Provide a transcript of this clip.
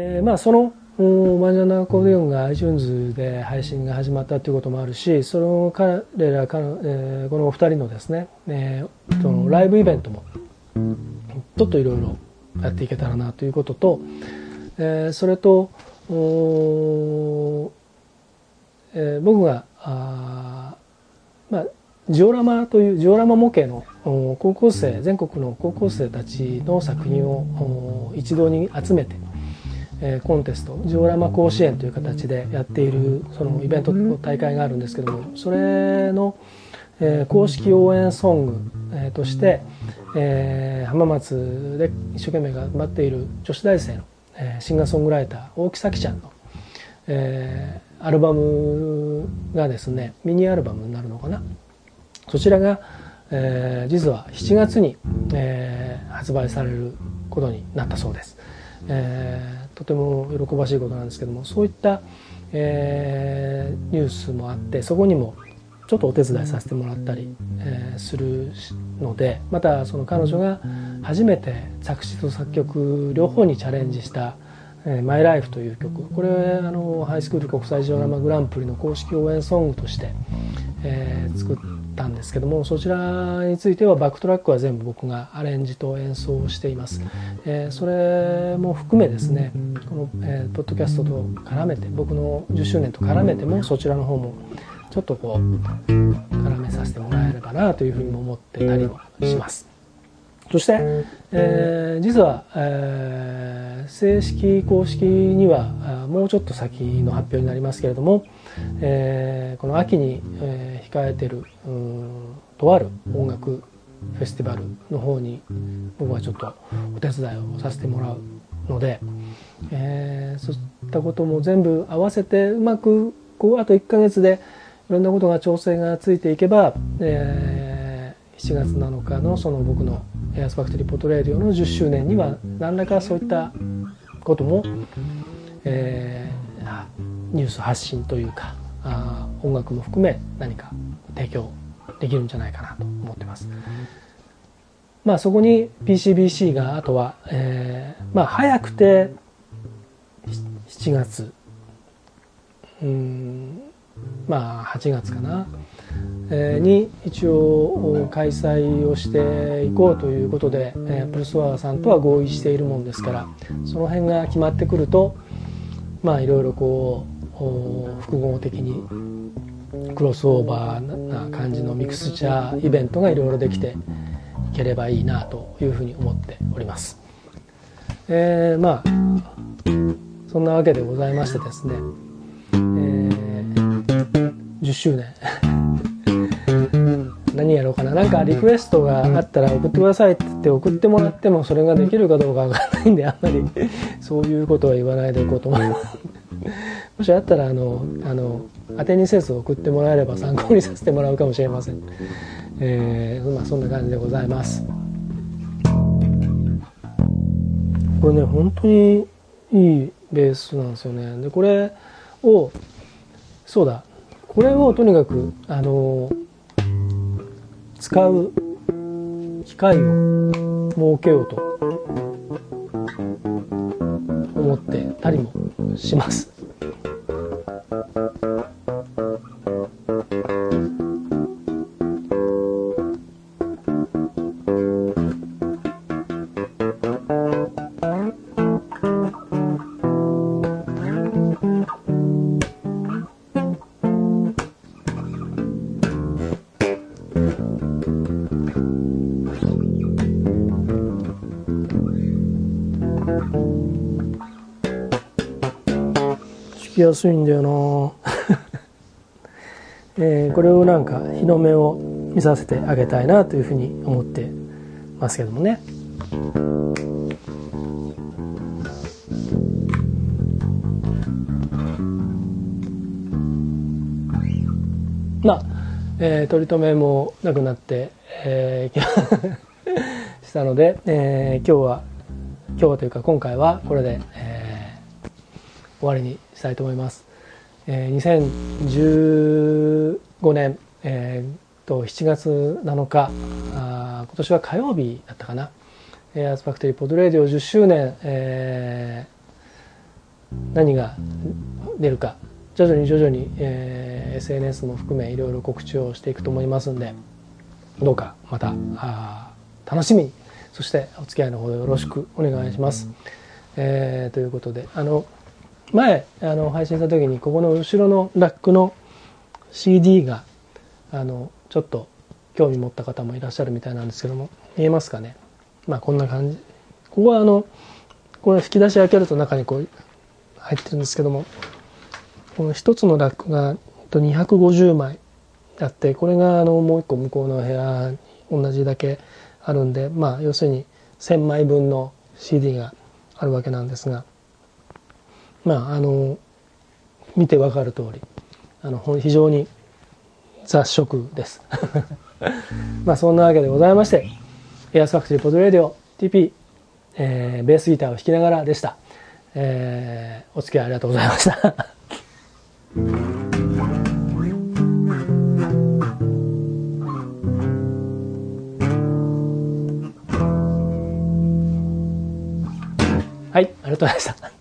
えー、まあそのマジャナコーディオンが iTunes で配信が始まったということもあるしその彼らか、えー、このお二人のですね、えー、そのライブイベントもちょっといろいろやっていけたらなということと、えー、それとえー、僕があ、まあ、ジオラマというジオラマ模型の高校生全国の高校生たちの作品を一堂に集めて、え、コンテストジオラマ甲子園という形でやっているそのイベントの大会があるんですけどもそれの、え、公式応援ソング、え、として、え、浜松で一生懸命頑張っている女子大生の、え、シンガーソングライター大木咲ちゃんの、え、アルバムがですねミニアルバムになるのかな。そちらが、え、実は7月に、え、発売されることになったそうです、えー、とても喜ばしいことなんですけどもそういった、えー、ニュースもあってそこにもちょっとお手伝いさせてもらったり、えー、するのでまたその彼女が初めて作詞と作曲両方にチャレンジしたえ「マイ・ライフ」という曲。これあのハイスクール国際ジオラマグランプリの公式応援ソングとして、えー、作ってたんですけどもそちらについてはバックトラックは全部僕がアレンジと演奏をしています、えー、それも含めですねこの、えー、ポッドキャストと絡めて僕の10周年と絡めてもそちらの方もちょっとこう絡めさせてもらえればなというふうにも思ってたりもします。そして、えー、実は、えー、正式公式にはもうちょっと先の発表になりますけれども、えー、この秋に、えー、控えてるとある音楽フェスティバルの方に僕はちょっとお手伝いをさせてもらうので、えー、そういったことも全部合わせてうまくこうあと1ヶ月でいろんなことが調整がついていけば、えー、7月7日のその僕のエアスファクトリーポッドレディオの10周年には何らかそういったことも、えー、ニュース発信というかあ音楽も含め何か提供できるんじゃないかなと思ってます。まあそこに PCBC があとは、えー、まあ早くて7月うんまあ8月かな、に一応開催をしていこうということで、プルスワーさんとは合意しているもんですからその辺が決まってくるとまあいろいろこう複合的にクロスオーバーな感じのミクスチャーイベントがいろいろできていければいいなというふうに思っております。えー、まあそんなわけでございましてですね、えー、10周年何やろうかな。なんかリクエストがあったら送ってくださいって言って送ってもらってもそれができるかどうかわかんないんであんまり。そういうことは言わないでおこうと思いますもしあったらあのあの当てにせず送ってもらえれば参考にさせてもらうかもしれません。えー、まあそんな感じでございます。これね本当にいいベースなんですよね。でこれをそうだ。これをとにかくあの使う機会を設けようと思ってたりもします。きやすいんだよな えー、これをなんか日の目を見させてあげたいなというふうに思ってますけどもね。まあ、えー、取り留めもなくなって、えー、したので、えー、今日は今日はというか今回はこれで、えー終わりにしたいと思います。えー、2015年、えー、と7月7日あ今年は火曜日だったかなエアスファクトリーポッドレディオ10周年、え何が出るか徐々に徐々に、えー、SNS も含めいろいろ告知をしていくと思いますんでどうかまたあ楽しみにそしてお付き合いのほどよろしくお願いします。えー、ということであの前あの配信した時にここの後ろのラックの CD があのちょっと興味持った方もいらっしゃるみたいなんですけども見えますかね？まあこんな感じ。ここはあのこれ引き出し開けると中にこう入ってるんですけどもこの一つのラックが250枚あってこれがあのもう一個向こうの部屋に同じだけあるんでまあ要するに1,000枚分の CD があるわけなんですがまああの見てわかる通りあの非常に雑食です。まあそんなわけでございましてエアスファクトリーポッドレディオ TP、えー、ベースギターを弾きながらでした、えー、お付き合いありがとうございました。はい、ありがとうございました。